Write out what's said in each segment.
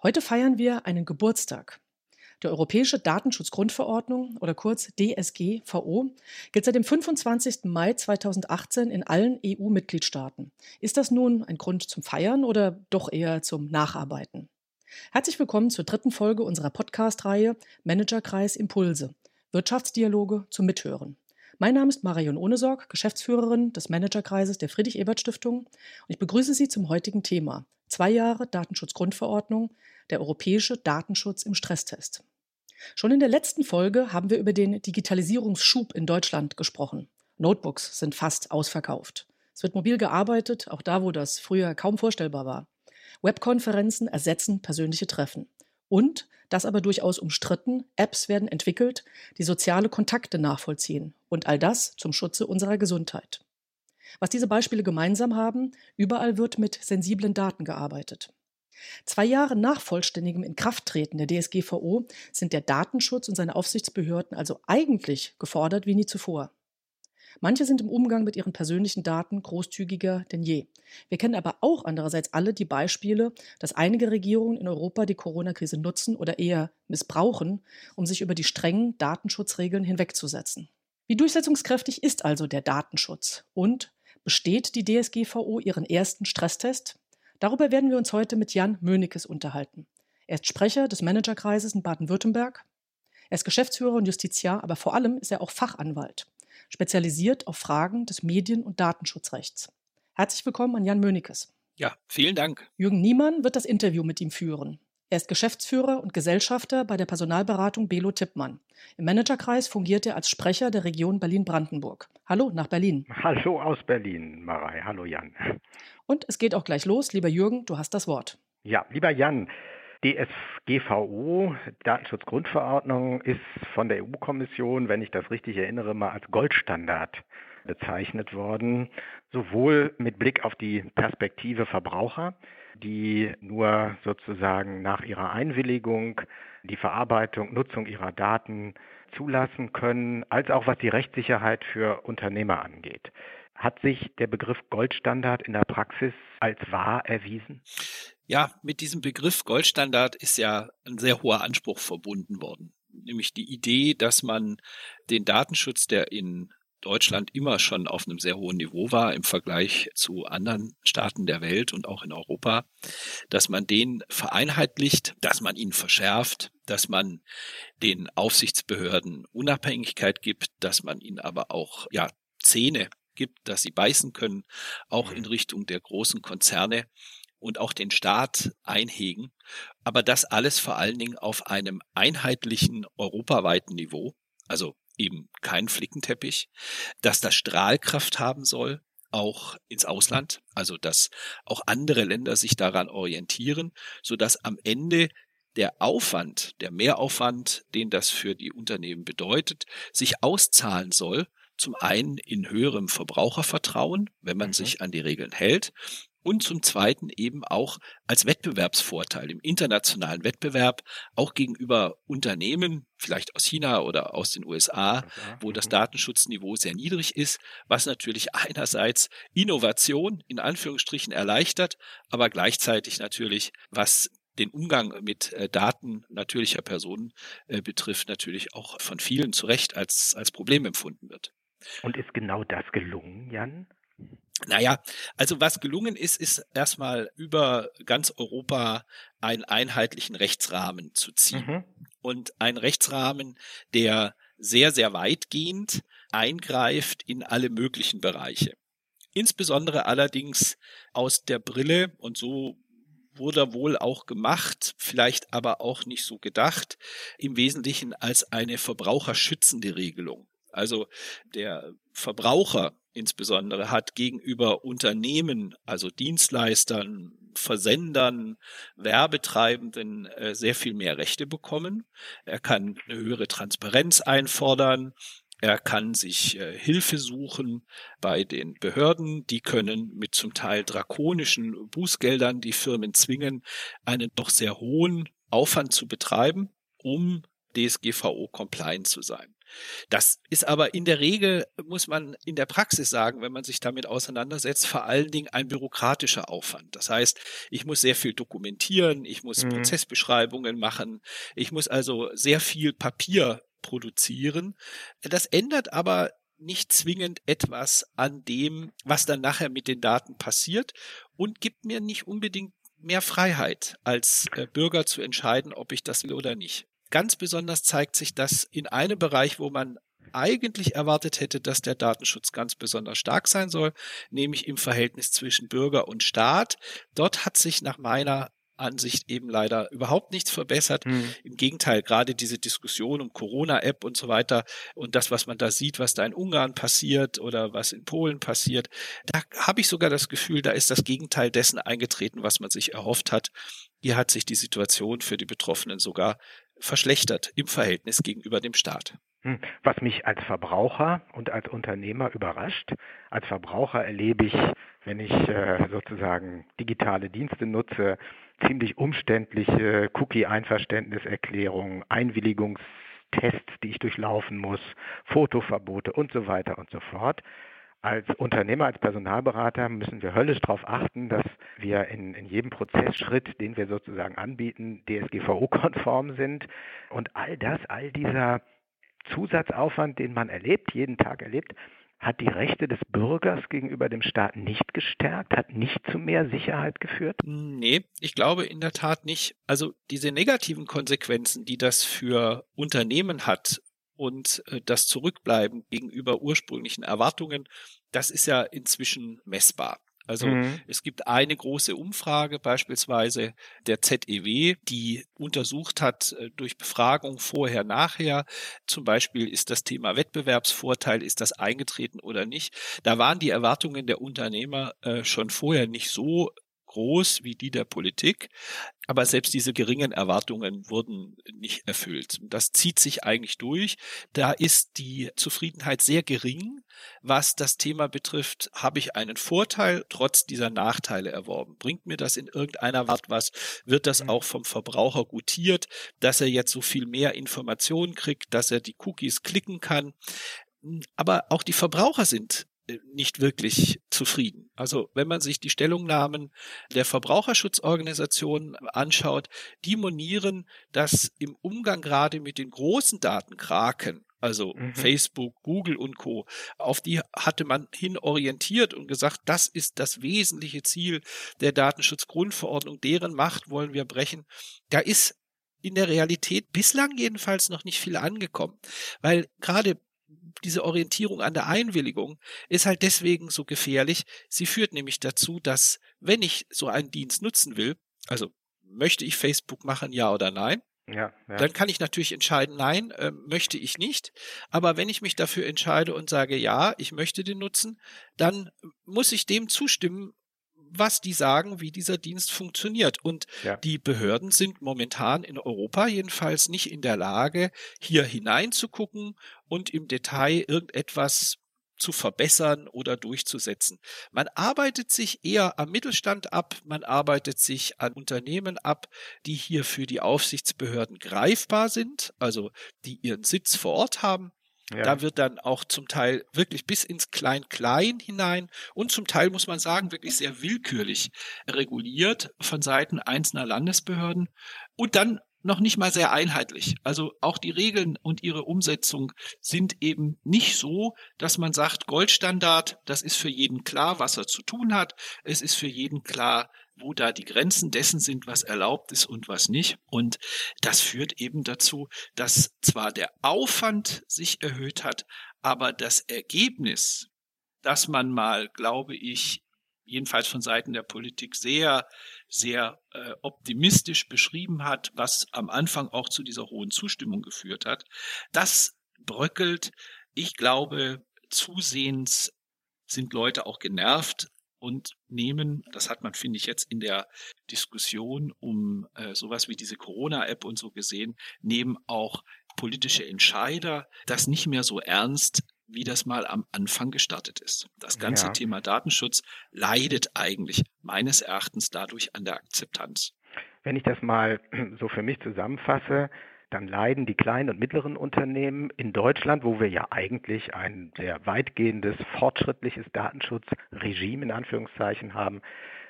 Heute feiern wir einen Geburtstag. Die Europäische Datenschutzgrundverordnung oder kurz DSGVO gilt seit dem 25. Mai 2018 in allen EU-Mitgliedstaaten. Ist das nun ein Grund zum Feiern oder doch eher zum Nacharbeiten? Herzlich willkommen zur dritten Folge unserer Podcast-Reihe Managerkreis Impulse. Wirtschaftsdialoge zum Mithören. Mein Name ist Marion Ohnesorg, Geschäftsführerin des Managerkreises der Friedrich-Ebert-Stiftung und ich begrüße Sie zum heutigen Thema. Zwei Jahre Datenschutzgrundverordnung, der europäische Datenschutz im Stresstest. Schon in der letzten Folge haben wir über den Digitalisierungsschub in Deutschland gesprochen. Notebooks sind fast ausverkauft. Es wird mobil gearbeitet, auch da, wo das früher kaum vorstellbar war. Webkonferenzen ersetzen persönliche Treffen. Und, das aber durchaus umstritten, Apps werden entwickelt, die soziale Kontakte nachvollziehen. Und all das zum Schutze unserer Gesundheit. Was diese Beispiele gemeinsam haben, überall wird mit sensiblen Daten gearbeitet. Zwei Jahre nach vollständigem Inkrafttreten der DSGVO sind der Datenschutz und seine Aufsichtsbehörden also eigentlich gefordert wie nie zuvor. Manche sind im Umgang mit ihren persönlichen Daten großzügiger denn je. Wir kennen aber auch andererseits alle die Beispiele, dass einige Regierungen in Europa die Corona-Krise nutzen oder eher missbrauchen, um sich über die strengen Datenschutzregeln hinwegzusetzen. Wie durchsetzungskräftig ist also der Datenschutz? Und besteht die DSGVO ihren ersten Stresstest? Darüber werden wir uns heute mit Jan Mönikes unterhalten. Er ist Sprecher des Managerkreises in Baden-Württemberg. Er ist Geschäftsführer und Justiziar, aber vor allem ist er auch Fachanwalt spezialisiert auf Fragen des Medien- und Datenschutzrechts. Herzlich willkommen an Jan Mönikes. Ja, vielen Dank. Jürgen Niemann wird das Interview mit ihm führen. Er ist Geschäftsführer und Gesellschafter bei der Personalberatung Belo Tippmann. Im Managerkreis fungiert er als Sprecher der Region Berlin-Brandenburg. Hallo nach Berlin. Hallo aus Berlin, Marei. Hallo Jan. Und es geht auch gleich los. Lieber Jürgen, du hast das Wort. Ja, lieber Jan, DSGVO, Datenschutzgrundverordnung, ist von der EU-Kommission, wenn ich das richtig erinnere, mal als Goldstandard bezeichnet worden, sowohl mit Blick auf die Perspektive Verbraucher, die nur sozusagen nach ihrer Einwilligung die Verarbeitung, Nutzung ihrer Daten zulassen können, als auch was die Rechtssicherheit für Unternehmer angeht. Hat sich der Begriff Goldstandard in der Praxis als wahr erwiesen? Ja, mit diesem Begriff Goldstandard ist ja ein sehr hoher Anspruch verbunden worden. Nämlich die Idee, dass man den Datenschutz, der in Deutschland immer schon auf einem sehr hohen Niveau war im Vergleich zu anderen Staaten der Welt und auch in Europa, dass man den vereinheitlicht, dass man ihn verschärft, dass man den Aufsichtsbehörden Unabhängigkeit gibt, dass man ihnen aber auch ja Zähne gibt, dass sie beißen können, auch in Richtung der großen Konzerne und auch den Staat einhegen. Aber das alles vor allen Dingen auf einem einheitlichen europaweiten Niveau, also eben kein Flickenteppich, dass das Strahlkraft haben soll, auch ins Ausland, also dass auch andere Länder sich daran orientieren, so dass am Ende der Aufwand, der Mehraufwand, den das für die Unternehmen bedeutet, sich auszahlen soll, zum einen in höherem Verbrauchervertrauen, wenn man mhm. sich an die Regeln hält, und zum Zweiten eben auch als Wettbewerbsvorteil im internationalen Wettbewerb, auch gegenüber Unternehmen, vielleicht aus China oder aus den USA, wo das mhm. Datenschutzniveau sehr niedrig ist, was natürlich einerseits Innovation in Anführungsstrichen erleichtert, aber gleichzeitig natürlich, was den Umgang mit äh, Daten natürlicher Personen äh, betrifft, natürlich auch von vielen zu Recht als, als Problem empfunden wird. Und ist genau das gelungen, Jan? Naja, also was gelungen ist, ist erstmal über ganz Europa einen einheitlichen Rechtsrahmen zu ziehen. Mhm. Und ein Rechtsrahmen, der sehr, sehr weitgehend eingreift in alle möglichen Bereiche. Insbesondere allerdings aus der Brille, und so wurde wohl auch gemacht, vielleicht aber auch nicht so gedacht, im Wesentlichen als eine verbraucherschützende Regelung. Also der Verbraucher insbesondere hat gegenüber Unternehmen, also Dienstleistern, Versendern, Werbetreibenden äh, sehr viel mehr Rechte bekommen. Er kann eine höhere Transparenz einfordern. Er kann sich äh, Hilfe suchen bei den Behörden. Die können mit zum Teil drakonischen Bußgeldern die Firmen zwingen, einen doch sehr hohen Aufwand zu betreiben, um DSGVO-compliant zu sein. Das ist aber in der Regel, muss man in der Praxis sagen, wenn man sich damit auseinandersetzt, vor allen Dingen ein bürokratischer Aufwand. Das heißt, ich muss sehr viel dokumentieren, ich muss mhm. Prozessbeschreibungen machen, ich muss also sehr viel Papier produzieren. Das ändert aber nicht zwingend etwas an dem, was dann nachher mit den Daten passiert und gibt mir nicht unbedingt mehr Freiheit als äh, Bürger zu entscheiden, ob ich das will oder nicht. Ganz besonders zeigt sich das in einem Bereich, wo man eigentlich erwartet hätte, dass der Datenschutz ganz besonders stark sein soll, nämlich im Verhältnis zwischen Bürger und Staat. Dort hat sich nach meiner Ansicht eben leider überhaupt nichts verbessert. Mhm. Im Gegenteil, gerade diese Diskussion um Corona-App und so weiter und das, was man da sieht, was da in Ungarn passiert oder was in Polen passiert, da habe ich sogar das Gefühl, da ist das Gegenteil dessen eingetreten, was man sich erhofft hat. Hier hat sich die Situation für die Betroffenen sogar verschlechtert im Verhältnis gegenüber dem Staat. Hm. Was mich als Verbraucher und als Unternehmer überrascht, als Verbraucher erlebe ich, wenn ich äh, sozusagen digitale Dienste nutze, ziemlich umständliche Cookie-Einverständniserklärungen, Einwilligungstests, die ich durchlaufen muss, Fotoverbote und so weiter und so fort. Als Unternehmer, als Personalberater müssen wir höllisch darauf achten, dass wir in, in jedem Prozessschritt, den wir sozusagen anbieten, DSGVO-konform sind. Und all das, all dieser Zusatzaufwand, den man erlebt, jeden Tag erlebt, hat die Rechte des Bürgers gegenüber dem Staat nicht gestärkt, hat nicht zu mehr Sicherheit geführt? Nee, ich glaube in der Tat nicht. Also diese negativen Konsequenzen, die das für Unternehmen hat und äh, das Zurückbleiben gegenüber ursprünglichen Erwartungen, das ist ja inzwischen messbar. Also mhm. es gibt eine große Umfrage beispielsweise der ZEW, die untersucht hat äh, durch Befragung vorher, nachher. Zum Beispiel ist das Thema Wettbewerbsvorteil, ist das eingetreten oder nicht. Da waren die Erwartungen der Unternehmer äh, schon vorher nicht so groß wie die der Politik. Aber selbst diese geringen Erwartungen wurden nicht erfüllt. Das zieht sich eigentlich durch. Da ist die Zufriedenheit sehr gering. Was das Thema betrifft, habe ich einen Vorteil trotz dieser Nachteile erworben. Bringt mir das in irgendeiner Art was? Wird das mhm. auch vom Verbraucher gutiert, dass er jetzt so viel mehr Informationen kriegt, dass er die Cookies klicken kann? Aber auch die Verbraucher sind nicht wirklich zufrieden. Also wenn man sich die Stellungnahmen der Verbraucherschutzorganisationen anschaut, die monieren, dass im Umgang gerade mit den großen Datenkraken, also mhm. Facebook, Google und Co. Auf die hatte man hin orientiert und gesagt, das ist das wesentliche Ziel der Datenschutzgrundverordnung, deren Macht wollen wir brechen. Da ist in der Realität bislang jedenfalls noch nicht viel angekommen, weil gerade diese Orientierung an der Einwilligung ist halt deswegen so gefährlich. Sie führt nämlich dazu, dass wenn ich so einen Dienst nutzen will, also möchte ich Facebook machen, ja oder nein, ja, ja. Dann kann ich natürlich entscheiden, nein, äh, möchte ich nicht. Aber wenn ich mich dafür entscheide und sage, ja, ich möchte den nutzen, dann muss ich dem zustimmen, was die sagen, wie dieser Dienst funktioniert. Und ja. die Behörden sind momentan in Europa jedenfalls nicht in der Lage, hier hineinzugucken und im Detail irgendetwas zu verbessern oder durchzusetzen. Man arbeitet sich eher am Mittelstand ab, man arbeitet sich an Unternehmen ab, die hier für die Aufsichtsbehörden greifbar sind, also die ihren Sitz vor Ort haben ja. Da wird dann auch zum Teil wirklich bis ins Klein-Klein hinein und zum Teil muss man sagen, wirklich sehr willkürlich reguliert von Seiten einzelner Landesbehörden und dann noch nicht mal sehr einheitlich. Also auch die Regeln und ihre Umsetzung sind eben nicht so, dass man sagt, Goldstandard, das ist für jeden klar, was er zu tun hat. Es ist für jeden klar, wo da die Grenzen dessen sind, was erlaubt ist und was nicht. Und das führt eben dazu, dass zwar der Aufwand sich erhöht hat, aber das Ergebnis, dass man mal, glaube ich, jedenfalls von Seiten der Politik sehr, sehr äh, optimistisch beschrieben hat, was am Anfang auch zu dieser hohen Zustimmung geführt hat, das bröckelt. Ich glaube, zusehends sind Leute auch genervt und nehmen, das hat man, finde ich, jetzt in der Diskussion um äh, sowas wie diese Corona-App und so gesehen, nehmen auch politische Entscheider das nicht mehr so ernst, wie das mal am Anfang gestartet ist. Das ganze ja. Thema Datenschutz leidet eigentlich meines Erachtens dadurch an der Akzeptanz. Wenn ich das mal so für mich zusammenfasse, dann leiden die kleinen und mittleren Unternehmen in Deutschland, wo wir ja eigentlich ein sehr weitgehendes, fortschrittliches Datenschutzregime in Anführungszeichen haben,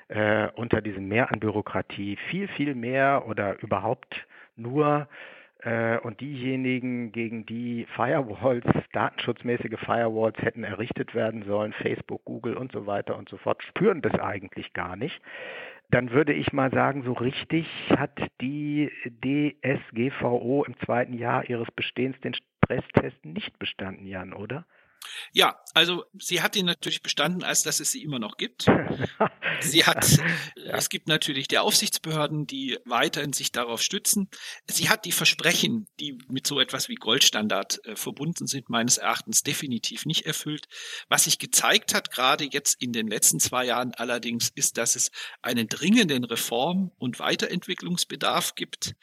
äh, unter diesem Mehr an Bürokratie viel, viel mehr oder überhaupt nur und diejenigen, gegen die Firewalls, datenschutzmäßige Firewalls hätten errichtet werden sollen, Facebook, Google und so weiter und so fort, spüren das eigentlich gar nicht. Dann würde ich mal sagen, so richtig hat die DSGVO im zweiten Jahr ihres Bestehens den Stresstest nicht bestanden, Jan, oder? Ja, also sie hat ihn natürlich bestanden, als dass es sie immer noch gibt. sie hat, ja. es gibt natürlich die Aufsichtsbehörden, die weiterhin sich darauf stützen. Sie hat die Versprechen, die mit so etwas wie Goldstandard äh, verbunden sind, meines Erachtens definitiv nicht erfüllt. Was sich gezeigt hat, gerade jetzt in den letzten zwei Jahren allerdings, ist, dass es einen dringenden Reform- und Weiterentwicklungsbedarf gibt.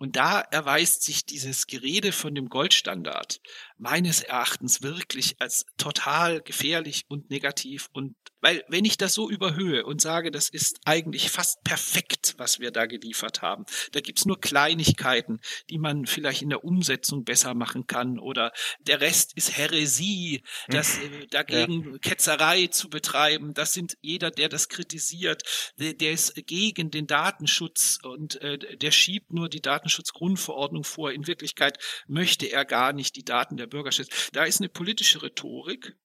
Und da erweist sich dieses Gerede von dem Goldstandard meines Erachtens wirklich als total gefährlich und negativ und weil wenn ich das so überhöhe und sage, das ist eigentlich fast perfekt, was wir da geliefert haben, da gibt's nur Kleinigkeiten, die man vielleicht in der Umsetzung besser machen kann oder der Rest ist Häresie, das äh, dagegen ja. Ketzerei zu betreiben, das sind jeder, der das kritisiert, der, der ist gegen den Datenschutz und äh, der schiebt nur die Datenschutzgrundverordnung vor. In Wirklichkeit möchte er gar nicht die Daten der Bürger schützen. Da ist eine politische Rhetorik,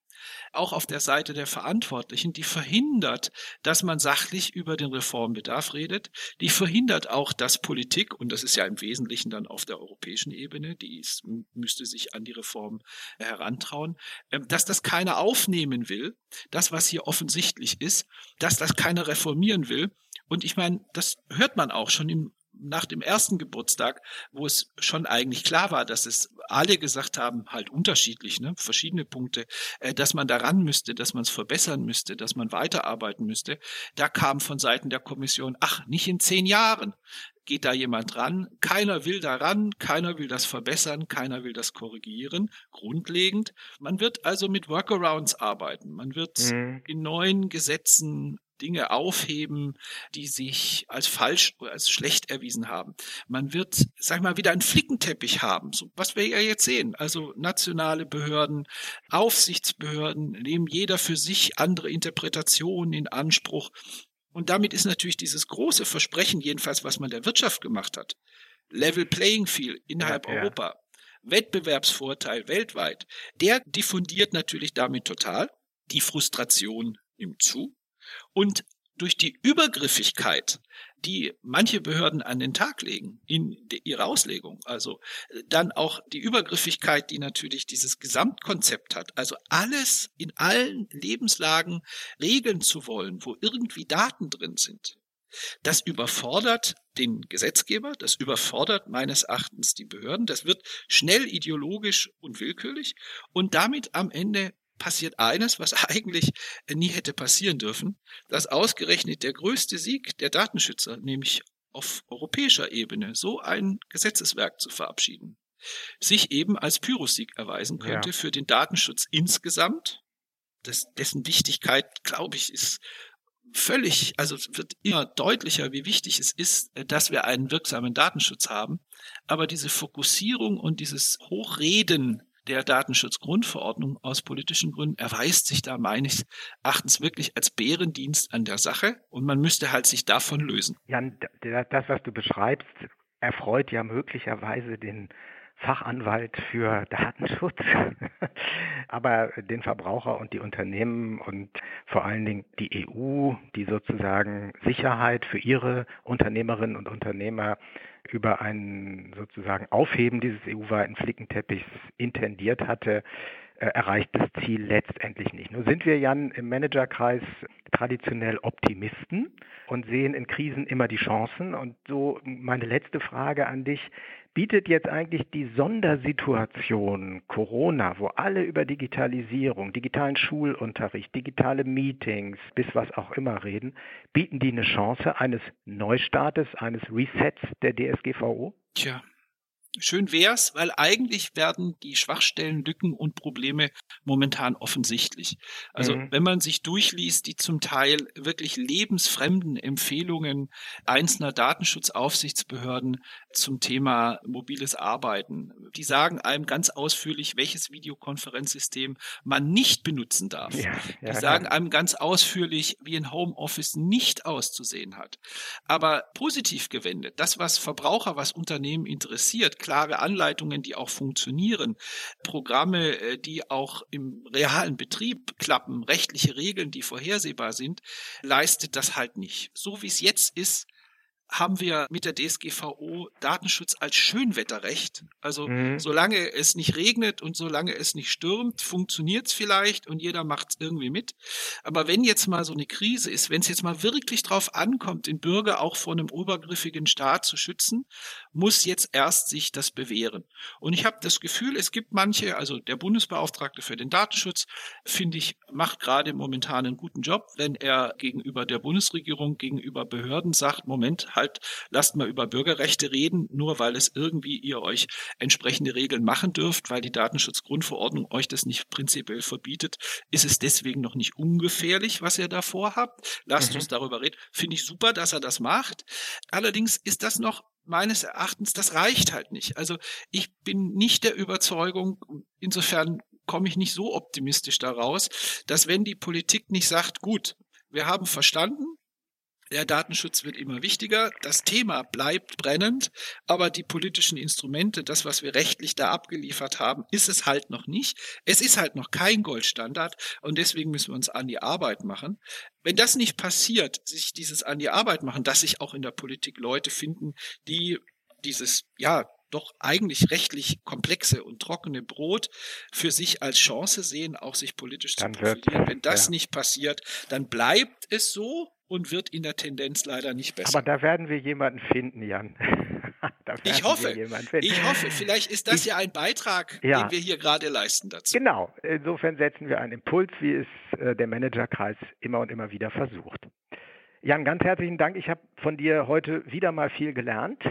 auch auf der Seite der Verantwortlichen, die verhindert, dass man sachlich über den Reformbedarf redet, die verhindert auch, dass Politik, und das ist ja im Wesentlichen dann auf der europäischen Ebene, die ist, müsste sich an die Reform herantrauen, ähm, dass das keiner aufnehmen will, das, was hier offensichtlich ist, dass das keiner reformieren will. Und ich meine, das hört man auch schon im nach dem ersten Geburtstag, wo es schon eigentlich klar war, dass es alle gesagt haben, halt unterschiedlich, ne, verschiedene Punkte, äh, dass man daran müsste, dass man es verbessern müsste, dass man weiterarbeiten müsste, da kam von Seiten der Kommission, ach, nicht in zehn Jahren geht da jemand ran. Keiner will daran, keiner will das verbessern, keiner will das korrigieren, grundlegend. Man wird also mit Workarounds arbeiten. Man wird mhm. in neuen Gesetzen Dinge aufheben, die sich als falsch oder als schlecht erwiesen haben. Man wird, sag ich mal, wieder einen Flickenteppich haben, so, was wir ja jetzt sehen. Also nationale Behörden, Aufsichtsbehörden nehmen jeder für sich andere Interpretationen in Anspruch. Und damit ist natürlich dieses große Versprechen, jedenfalls was man der Wirtschaft gemacht hat, Level Playing Field innerhalb ja, ja. Europa, Wettbewerbsvorteil weltweit, der diffundiert natürlich damit total. Die Frustration nimmt zu. Und durch die Übergriffigkeit, die manche Behörden an den Tag legen in ihrer Auslegung, also äh, dann auch die Übergriffigkeit, die natürlich dieses Gesamtkonzept hat, also alles in allen Lebenslagen regeln zu wollen, wo irgendwie Daten drin sind. Das überfordert den Gesetzgeber, das überfordert meines Erachtens die Behörden, das wird schnell ideologisch und willkürlich und damit am Ende passiert eines, was eigentlich nie hätte passieren dürfen, dass ausgerechnet der größte Sieg der Datenschützer, nämlich auf europäischer Ebene so ein Gesetzeswerk zu verabschieden, sich eben als Pyrrhussieg erweisen könnte ja. für den Datenschutz insgesamt. Das, dessen Wichtigkeit, glaube ich, ist völlig, also es wird immer deutlicher, wie wichtig es ist, dass wir einen wirksamen Datenschutz haben. Aber diese Fokussierung und dieses Hochreden der Datenschutzgrundverordnung aus politischen Gründen erweist sich da meines Erachtens wirklich als Bärendienst an der Sache und man müsste halt sich davon lösen. Jan, das, was du beschreibst, erfreut ja möglicherweise den Fachanwalt für Datenschutz, aber den Verbraucher und die Unternehmen und vor allen Dingen die EU, die sozusagen Sicherheit für ihre Unternehmerinnen und Unternehmer über ein sozusagen Aufheben dieses EU-weiten Flickenteppichs intendiert hatte, äh, erreicht das Ziel letztendlich nicht. Nun sind wir, Jan, im Managerkreis traditionell Optimisten und sehen in Krisen immer die Chancen. Und so meine letzte Frage an dich. Bietet jetzt eigentlich die Sondersituation Corona, wo alle über Digitalisierung, digitalen Schulunterricht, digitale Meetings, bis was auch immer reden, bieten die eine Chance eines Neustartes, eines Resets der DSGVO? Tja, Schön wär's, weil eigentlich werden die Schwachstellen, Lücken und Probleme momentan offensichtlich. Also mhm. wenn man sich durchliest, die zum Teil wirklich lebensfremden Empfehlungen einzelner Datenschutzaufsichtsbehörden zum Thema mobiles Arbeiten, die sagen einem ganz ausführlich, welches Videokonferenzsystem man nicht benutzen darf. Ja, ja, die sagen einem ganz ausführlich, wie ein Homeoffice nicht auszusehen hat. Aber positiv gewendet, das, was Verbraucher, was Unternehmen interessiert, klare Anleitungen, die auch funktionieren, Programme, äh, die auch im realen Betrieb klappen, rechtliche Regeln, die vorhersehbar sind, leistet das halt nicht. So wie es jetzt ist, haben wir mit der DSGVO Datenschutz als Schönwetterrecht. Also mhm. solange es nicht regnet und solange es nicht stürmt, funktioniert es vielleicht und jeder macht es irgendwie mit. Aber wenn jetzt mal so eine Krise ist, wenn es jetzt mal wirklich drauf ankommt, den Bürger auch vor einem obergriffigen Staat zu schützen, muss jetzt erst sich das bewähren. Und ich habe das Gefühl, es gibt manche, also der Bundesbeauftragte für den Datenschutz, finde ich, macht gerade momentan einen guten Job, wenn er gegenüber der Bundesregierung, gegenüber Behörden sagt, Moment, halt, lasst mal über Bürgerrechte reden, nur weil es irgendwie ihr euch entsprechende Regeln machen dürft, weil die Datenschutzgrundverordnung euch das nicht prinzipiell verbietet, ist es deswegen noch nicht ungefährlich, was ihr da vorhabt. Lasst mhm. uns darüber reden. Finde ich super, dass er das macht. Allerdings ist das noch meines Erachtens, das reicht halt nicht. Also ich bin nicht der Überzeugung, insofern komme ich nicht so optimistisch daraus, dass wenn die Politik nicht sagt, gut, wir haben verstanden, der Datenschutz wird immer wichtiger. Das Thema bleibt brennend, aber die politischen Instrumente, das, was wir rechtlich da abgeliefert haben, ist es halt noch nicht. Es ist halt noch kein Goldstandard und deswegen müssen wir uns an die Arbeit machen. Wenn das nicht passiert, sich dieses an die Arbeit machen, dass sich auch in der Politik Leute finden, die dieses, ja, doch eigentlich rechtlich komplexe und trockene Brot für sich als Chance sehen, auch sich politisch dann zu profilieren. Wenn das ja. nicht passiert, dann bleibt es so und wird in der Tendenz leider nicht besser. Aber da werden wir jemanden finden, Jan. ich hoffe, ich hoffe, vielleicht ist das ich, ja ein Beitrag, ja, den wir hier gerade leisten dazu. Genau, insofern setzen wir einen Impuls, wie es äh, der Managerkreis immer und immer wieder versucht. Jan, ganz herzlichen Dank. Ich habe von dir heute wieder mal viel gelernt.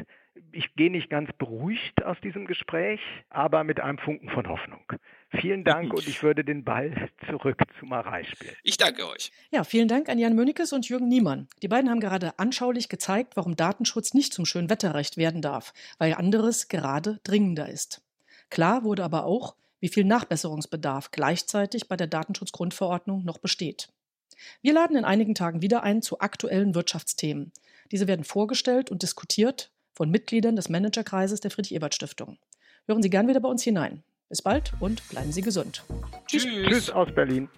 Ich gehe nicht ganz beruhigt aus diesem Gespräch, aber mit einem Funken von Hoffnung. Vielen Dank und ich würde den Ball zurück zu Marei spielen. Ich danke euch. Ja, vielen Dank an Jan Mönnekes und Jürgen Niemann. Die beiden haben gerade anschaulich gezeigt, warum Datenschutz nicht zum schönen Wetterrecht werden darf, weil anderes gerade dringender ist. Klar wurde aber auch, wie viel Nachbesserungsbedarf gleichzeitig bei der Datenschutzgrundverordnung noch besteht. Wir laden in einigen Tagen wieder ein zu aktuellen Wirtschaftsthemen. Diese werden vorgestellt und diskutiert von Mitgliedern des Managerkreises der Friedrich-Ebert-Stiftung. Hören Sie gern wieder bei uns hinein. Bis bald und bleiben Sie gesund. Tschüss. Tschüss aus Berlin.